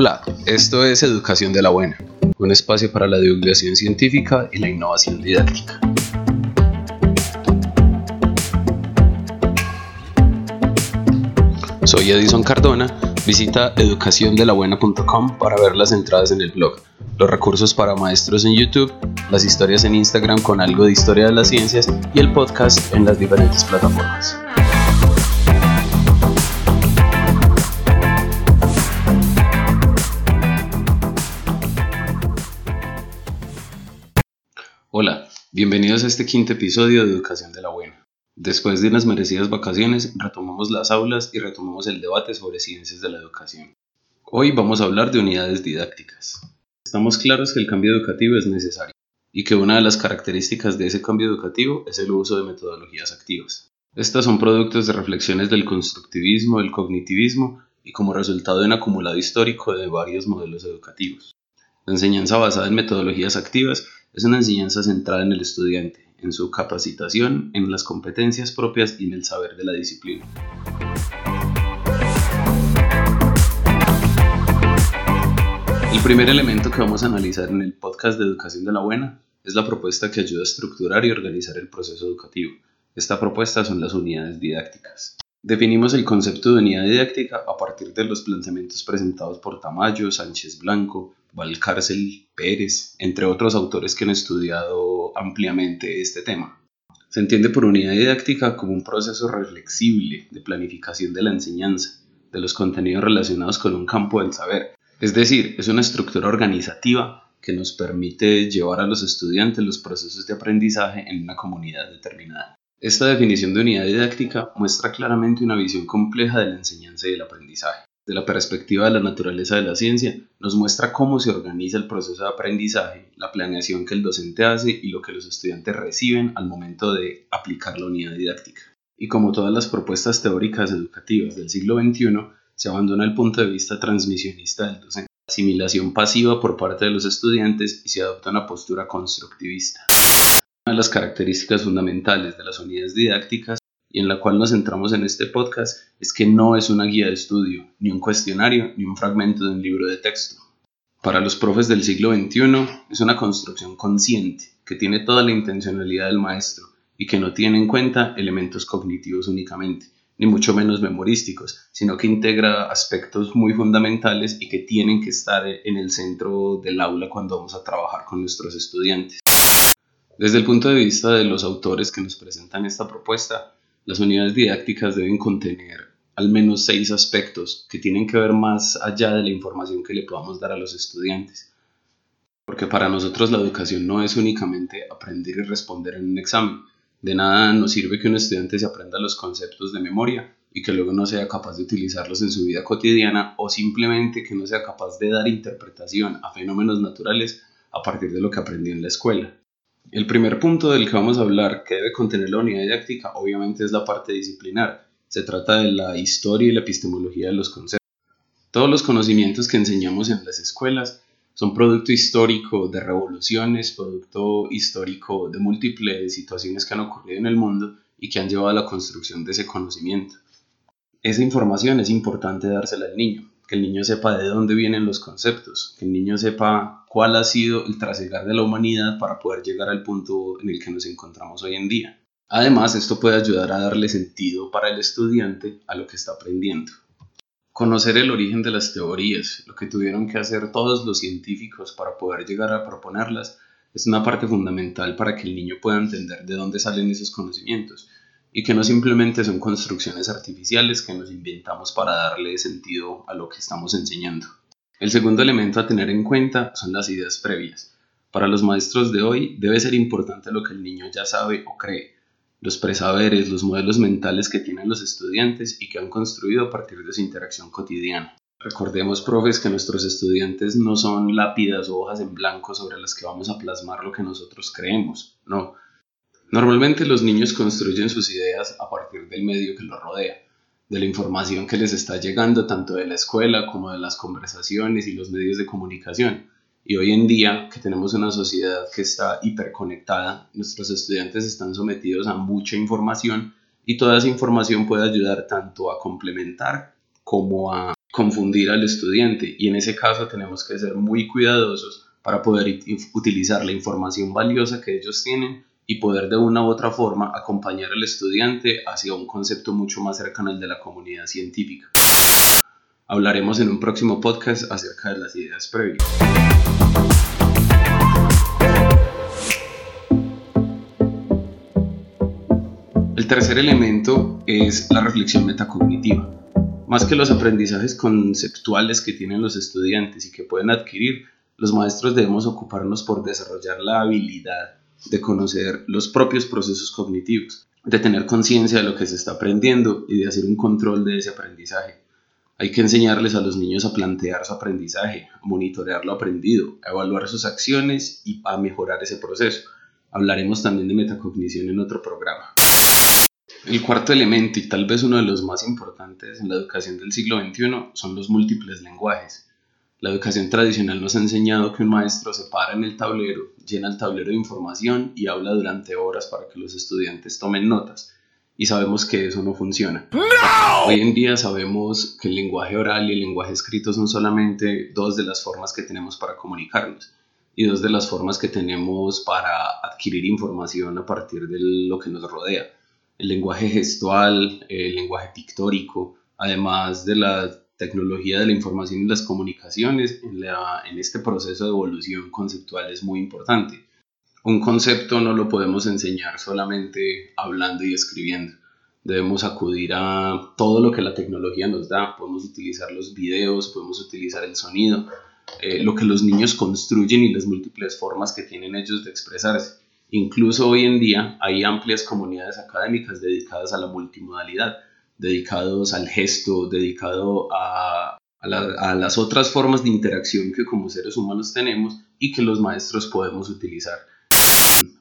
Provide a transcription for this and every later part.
Hola, esto es Educación de la Buena, un espacio para la divulgación científica y la innovación didáctica. Soy Edison Cardona, visita educaciondelabuena.com para ver las entradas en el blog, los recursos para maestros en YouTube, las historias en Instagram con algo de historia de las ciencias y el podcast en las diferentes plataformas. Bienvenidos a este quinto episodio de Educación de la Buena. Después de unas merecidas vacaciones, retomamos las aulas y retomamos el debate sobre ciencias de la educación. Hoy vamos a hablar de unidades didácticas. Estamos claros que el cambio educativo es necesario y que una de las características de ese cambio educativo es el uso de metodologías activas. Estas son productos de reflexiones del constructivismo, del cognitivismo y como resultado de un acumulado histórico de varios modelos educativos. La enseñanza basada en metodologías activas es una enseñanza centrada en el estudiante, en su capacitación, en las competencias propias y en el saber de la disciplina. El primer elemento que vamos a analizar en el podcast de Educación de la Buena es la propuesta que ayuda a estructurar y organizar el proceso educativo. Esta propuesta son las unidades didácticas. Definimos el concepto de unidad didáctica a partir de los planteamientos presentados por Tamayo, Sánchez Blanco, Valcárcel, Pérez, entre otros autores que han estudiado ampliamente este tema. Se entiende por unidad didáctica como un proceso reflexible de planificación de la enseñanza, de los contenidos relacionados con un campo del saber. Es decir, es una estructura organizativa que nos permite llevar a los estudiantes los procesos de aprendizaje en una comunidad determinada. Esta definición de unidad didáctica muestra claramente una visión compleja de la enseñanza y el aprendizaje. De la perspectiva de la naturaleza de la ciencia, nos muestra cómo se organiza el proceso de aprendizaje, la planeación que el docente hace y lo que los estudiantes reciben al momento de aplicar la unidad didáctica. Y como todas las propuestas teóricas educativas del siglo XXI, se abandona el punto de vista transmisionista del docente, asimilación pasiva por parte de los estudiantes y se adopta una postura constructivista. De las características fundamentales de las unidades didácticas y en la cual nos centramos en este podcast es que no es una guía de estudio, ni un cuestionario, ni un fragmento de un libro de texto. Para los profes del siglo XXI es una construcción consciente que tiene toda la intencionalidad del maestro y que no tiene en cuenta elementos cognitivos únicamente, ni mucho menos memorísticos, sino que integra aspectos muy fundamentales y que tienen que estar en el centro del aula cuando vamos a trabajar con nuestros estudiantes. Desde el punto de vista de los autores que nos presentan esta propuesta, las unidades didácticas deben contener al menos seis aspectos que tienen que ver más allá de la información que le podamos dar a los estudiantes. Porque para nosotros la educación no es únicamente aprender y responder en un examen. De nada nos sirve que un estudiante se aprenda los conceptos de memoria y que luego no sea capaz de utilizarlos en su vida cotidiana o simplemente que no sea capaz de dar interpretación a fenómenos naturales a partir de lo que aprendió en la escuela. El primer punto del que vamos a hablar, que debe contener la unidad didáctica, obviamente es la parte disciplinar. Se trata de la historia y la epistemología de los conceptos. Todos los conocimientos que enseñamos en las escuelas son producto histórico de revoluciones, producto histórico de múltiples situaciones que han ocurrido en el mundo y que han llevado a la construcción de ese conocimiento. Esa información es importante dársela al niño, que el niño sepa de dónde vienen los conceptos, que el niño sepa cuál ha sido el trasegar de la humanidad para poder llegar al punto en el que nos encontramos hoy en día. Además, esto puede ayudar a darle sentido para el estudiante a lo que está aprendiendo. Conocer el origen de las teorías, lo que tuvieron que hacer todos los científicos para poder llegar a proponerlas, es una parte fundamental para que el niño pueda entender de dónde salen esos conocimientos y que no simplemente son construcciones artificiales que nos inventamos para darle sentido a lo que estamos enseñando. El segundo elemento a tener en cuenta son las ideas previas. Para los maestros de hoy debe ser importante lo que el niño ya sabe o cree, los presaberes, los modelos mentales que tienen los estudiantes y que han construido a partir de su interacción cotidiana. Recordemos, profes, que nuestros estudiantes no son lápidas o hojas en blanco sobre las que vamos a plasmar lo que nosotros creemos, no, Normalmente los niños construyen sus ideas a partir del medio que los rodea, de la información que les está llegando tanto de la escuela como de las conversaciones y los medios de comunicación. Y hoy en día, que tenemos una sociedad que está hiperconectada, nuestros estudiantes están sometidos a mucha información y toda esa información puede ayudar tanto a complementar como a confundir al estudiante y en ese caso tenemos que ser muy cuidadosos para poder utilizar la información valiosa que ellos tienen y poder de una u otra forma acompañar al estudiante hacia un concepto mucho más cercano al de la comunidad científica. Hablaremos en un próximo podcast acerca de las ideas previas. El tercer elemento es la reflexión metacognitiva. Más que los aprendizajes conceptuales que tienen los estudiantes y que pueden adquirir, los maestros debemos ocuparnos por desarrollar la habilidad de conocer los propios procesos cognitivos, de tener conciencia de lo que se está aprendiendo y de hacer un control de ese aprendizaje. Hay que enseñarles a los niños a plantear su aprendizaje, a monitorear lo aprendido, a evaluar sus acciones y a mejorar ese proceso. Hablaremos también de metacognición en otro programa. El cuarto elemento y tal vez uno de los más importantes en la educación del siglo XXI son los múltiples lenguajes. La educación tradicional nos ha enseñado que un maestro se para en el tablero, llena el tablero de información y habla durante horas para que los estudiantes tomen notas. Y sabemos que eso no funciona. Hoy en día sabemos que el lenguaje oral y el lenguaje escrito son solamente dos de las formas que tenemos para comunicarnos y dos de las formas que tenemos para adquirir información a partir de lo que nos rodea. El lenguaje gestual, el lenguaje pictórico, además de la tecnología de la información y las comunicaciones en, este proceso de evolución conceptual es muy importante. Un concepto no lo podemos enseñar solamente hablando y escribiendo. Debemos acudir a todo lo que la tecnología nos da. Podemos utilizar los videos, podemos utilizar el sonido, eh, lo que los niños construyen y las múltiples formas que tienen ellos de expresarse. Incluso hoy en día hay amplias comunidades académicas dedicadas a la multimodalidad dedicados al gesto, dedicado a, a, las otras formas de interacción que como seres humanos tenemos y que los maestros podemos utilizar.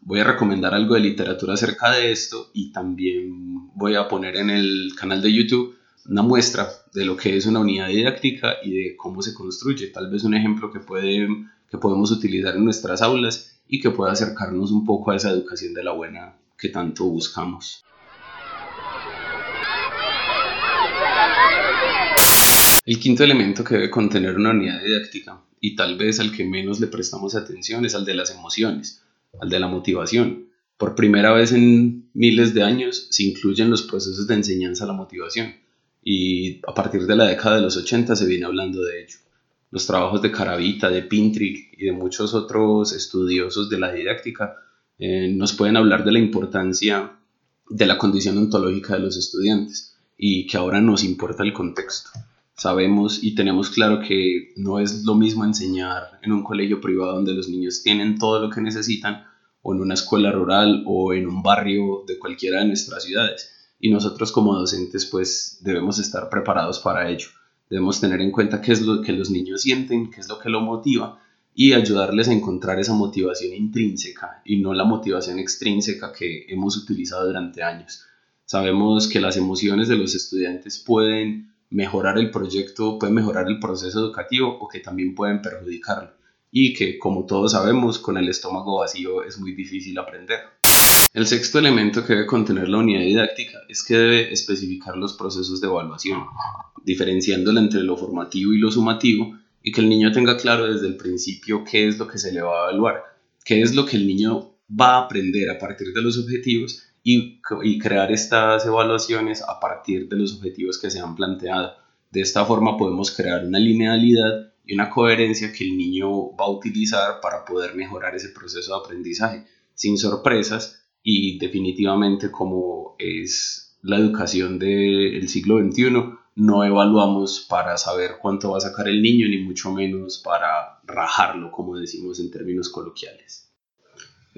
Voy a recomendar algo de literatura acerca de esto y también voy a poner en el canal de YouTube una muestra de lo que es una unidad didáctica y de cómo se construye. Tal vez un ejemplo que, puede, que podemos utilizar en nuestras aulas y que pueda acercarnos un poco a esa educación de la buena que tanto buscamos. El quinto elemento que debe contener una unidad didáctica, y tal vez al que menos le prestamos atención, es al de las emociones, al de la motivación. Por primera vez en miles de años se incluyen los procesos de enseñanza la motivación, y a partir de la década de los 80 se viene hablando de ello. Los trabajos de Caravita, de Pintrick y de muchos otros estudiosos de la didáctica eh, nos pueden hablar de la importancia de la condición ontológica de los estudiantes y que ahora nos importa el contexto sabemos y tenemos claro que no es lo mismo enseñar en un colegio privado donde los niños tienen todo lo que necesitan o en una escuela rural o en un barrio de cualquiera de nuestras ciudades. Y nosotros como docentes pues debemos estar preparados para ello. Debemos tener en cuenta qué es lo que los niños sienten, qué es lo que lo motiva y ayudarles a encontrar esa motivación intrínseca y no la motivación extrínseca que hemos utilizado durante años. Sabemos que las emociones de los estudiantes pueden mejorar el proyecto, pueden mejorar el proceso educativo o que también pueden perjudicarlo. Y que, como todos sabemos, con el estómago vacío es muy difícil aprender. El sexto elemento que debe contener la unidad didáctica es que debe especificar los procesos de evaluación, diferenciándola entre lo formativo y lo sumativo, y que el niño tenga claro desde el principio qué es lo que se le va a evaluar, qué es lo que el niño va a aprender a partir de los objetivos y, crear estas evaluaciones a partir de los objetivos que se han planteado. De esta forma podemos crear una linealidad y una coherencia que el niño va a utilizar para poder mejorar ese proceso de aprendizaje sin sorpresas y definitivamente como es la educación del siglo XXI, no evaluamos para saber cuánto va a sacar el niño ni mucho menos para rajarlo, como decimos en términos coloquiales.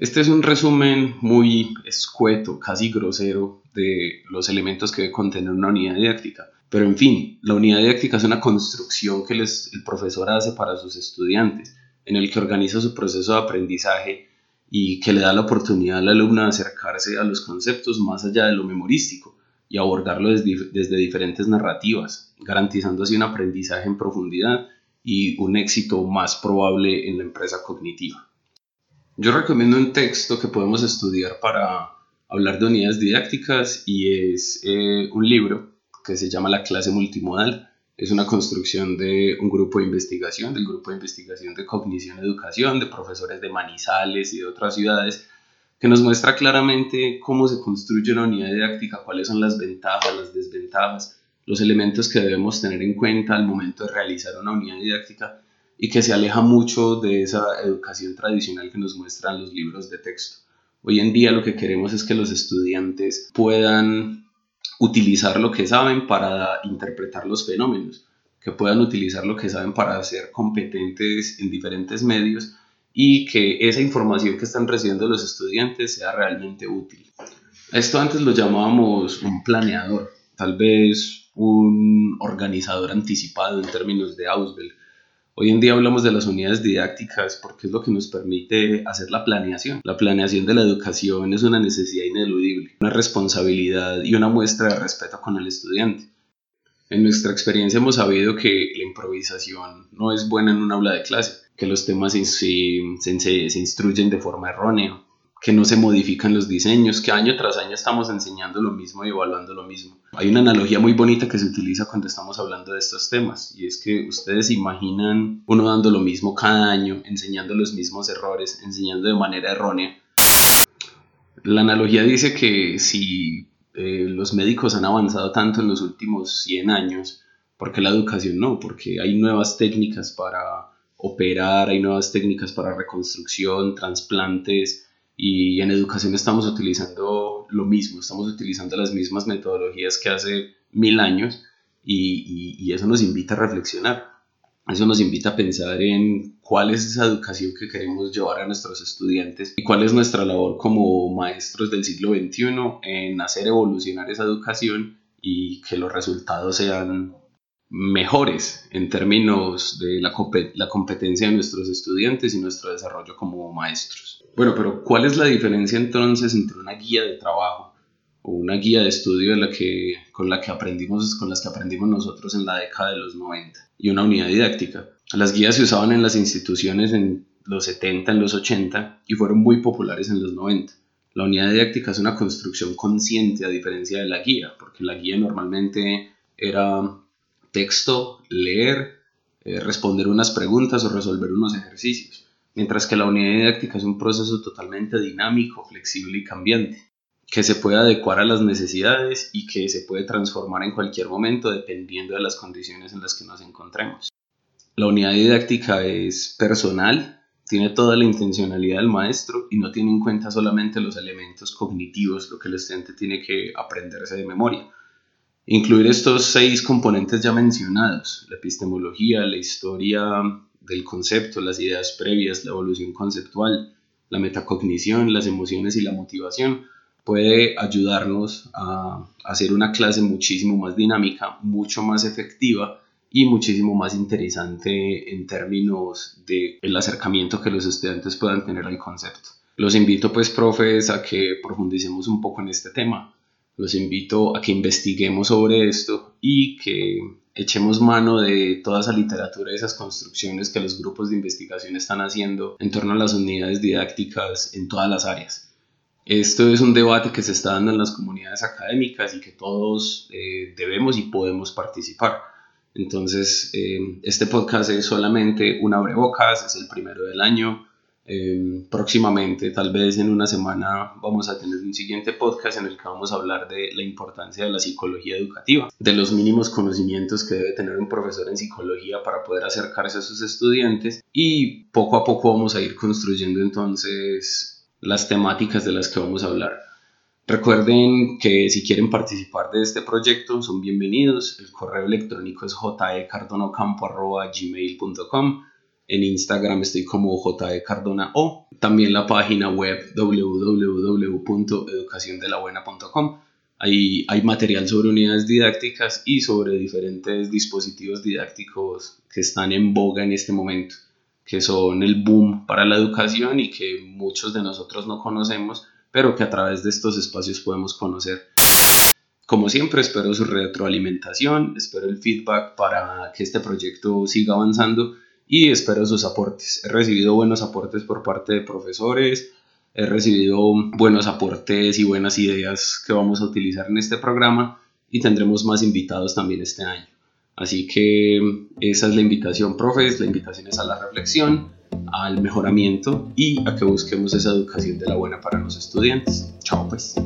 Este es un resumen muy escueto, casi grosero, de los elementos que debe contener una unidad didáctica. Pero en fin, la unidad didáctica es una construcción que el profesor hace para sus estudiantes, en el que organiza su proceso de aprendizaje y que le da la oportunidad al alumno de acercarse a los conceptos más allá de lo memorístico y abordarlo desde, desde diferentes narrativas, garantizando así un aprendizaje en profundidad y un éxito más probable en la empresa cognitiva. Yo recomiendo un texto que podemos estudiar para hablar de unidades didácticas y es eh, un libro que se llama La clase multimodal, es una construcción de un grupo de investigación, del grupo de investigación de cognición y educación, de profesores de Manizales y de otras ciudades, que nos muestra claramente cómo se construye una unidad didáctica, cuáles son las ventajas, las desventajas, los elementos que debemos tener en cuenta al momento de realizar una unidad didáctica y que se aleja mucho de esa educación tradicional que nos muestran los libros de texto. Hoy en día lo que queremos es que los estudiantes puedan utilizar lo que saben para interpretar los fenómenos, que puedan utilizar lo que saben para ser competentes en diferentes medios y que esa información que están recibiendo los estudiantes sea realmente útil. Esto antes lo llamábamos un planeador, tal vez un organizador anticipado en términos de Ausubel, Hoy en día hablamos de las unidades didácticas porque es lo que nos permite hacer la planeación. La planeación de la educación es una necesidad ineludible, una responsabilidad y una muestra de respeto con el estudiante. En nuestra experiencia hemos sabido que la improvisación no es buena en un aula de clase, que los temas se, se instruyen de forma errónea, que no se modifican los diseños, que año tras año estamos enseñando lo mismo y evaluando lo mismo. Hay una analogía muy bonita que se utiliza cuando estamos hablando de estos temas y es que ustedes imaginan uno dando lo mismo cada año, enseñando los mismos errores, enseñando de manera errónea. La analogía dice que si eh, los médicos han avanzado tanto en los últimos 100 años, ¿por qué la educación no? Porque hay nuevas técnicas para operar, hay nuevas técnicas para reconstrucción, trasplantes, y en educación estamos utilizando lo mismo, estamos utilizando las mismas metodologías que hace mil años y, y, eso nos invita a reflexionar, eso nos invita a pensar en cuál es esa educación que queremos llevar a nuestros estudiantes y cuál es nuestra labor como maestros del siglo XXI en hacer evolucionar esa educación y que los resultados sean mejores en términos de la, la competencia de nuestros estudiantes y nuestro desarrollo como maestros. Bueno, pero ¿cuál es la diferencia entonces entre una guía de trabajo o una guía de estudio de la que, con la que aprendimos, con las que aprendimos nosotros en la década de los 90 y una unidad didáctica? Las guías se usaban en las instituciones en los 70, en los 80 y fueron muy populares en los 90. La unidad didáctica es una construcción consciente a diferencia de la guía, porque la guía normalmente era texto, leer, eh, responder unas preguntas o resolver unos ejercicios mientras que la unidad didáctica es un proceso totalmente dinámico, flexible y cambiante, que se puede adecuar a las necesidades y que se puede transformar en cualquier momento dependiendo de las condiciones en las que nos encontremos. La unidad didáctica es personal, tiene toda la intencionalidad del maestro y no tiene en cuenta solamente los elementos cognitivos, lo que el estudiante tiene que aprenderse de memoria. Incluir estos seis componentes ya mencionados, la epistemología, la historia del concepto, las ideas previas, la evolución conceptual, la metacognición, las emociones y la motivación, puede ayudarnos a hacer una clase muchísimo más dinámica, mucho más efectiva y muchísimo más interesante en términos de el acercamiento que los estudiantes puedan tener al concepto. Los invito pues profes a que profundicemos un poco en este tema. Los invito a que investiguemos sobre esto y que echemos mano de toda esa literatura y esas construcciones que los grupos de investigación están haciendo en torno a las unidades didácticas en todas las áreas. Esto es un debate que se está dando en las comunidades académicas y que todos eh, debemos y podemos participar. Entonces, eh, este podcast es solamente un abrebocas, es el primero del año. Em, próximamente, tal vez en una semana, vamos a tener un siguiente podcast en el que vamos a hablar de la importancia de la psicología educativa, de los mínimos conocimientos que debe tener un profesor en psicología para poder acercarse a sus estudiantes y poco a poco vamos a ir construyendo entonces las temáticas de las que vamos a hablar. Recuerden que si quieren participar de este proyecto son bienvenidos. El correo electrónico es jecardonocampo.gmail.com en Instagram estoy como JE Cardona o también la página web www.educaciondelabuena.com. Ahí hay material sobre unidades didácticas y sobre diferentes dispositivos didácticos que están en boga en este momento, que son el boom para la educación y que muchos de nosotros no conocemos, pero que a través de estos espacios podemos conocer. Como siempre, espero su retroalimentación, espero el feedback para que este proyecto siga avanzando y espero sus aportes. He recibido buenos aportes por parte de profesores, he recibido buenos aportes y buenas ideas que vamos a utilizar en este programa y tendremos más invitados también este año. Así que esa es la invitación, profes, la invitación es a la reflexión, al mejoramiento y a que busquemos esa educación de la buena para los estudiantes. Chao pues.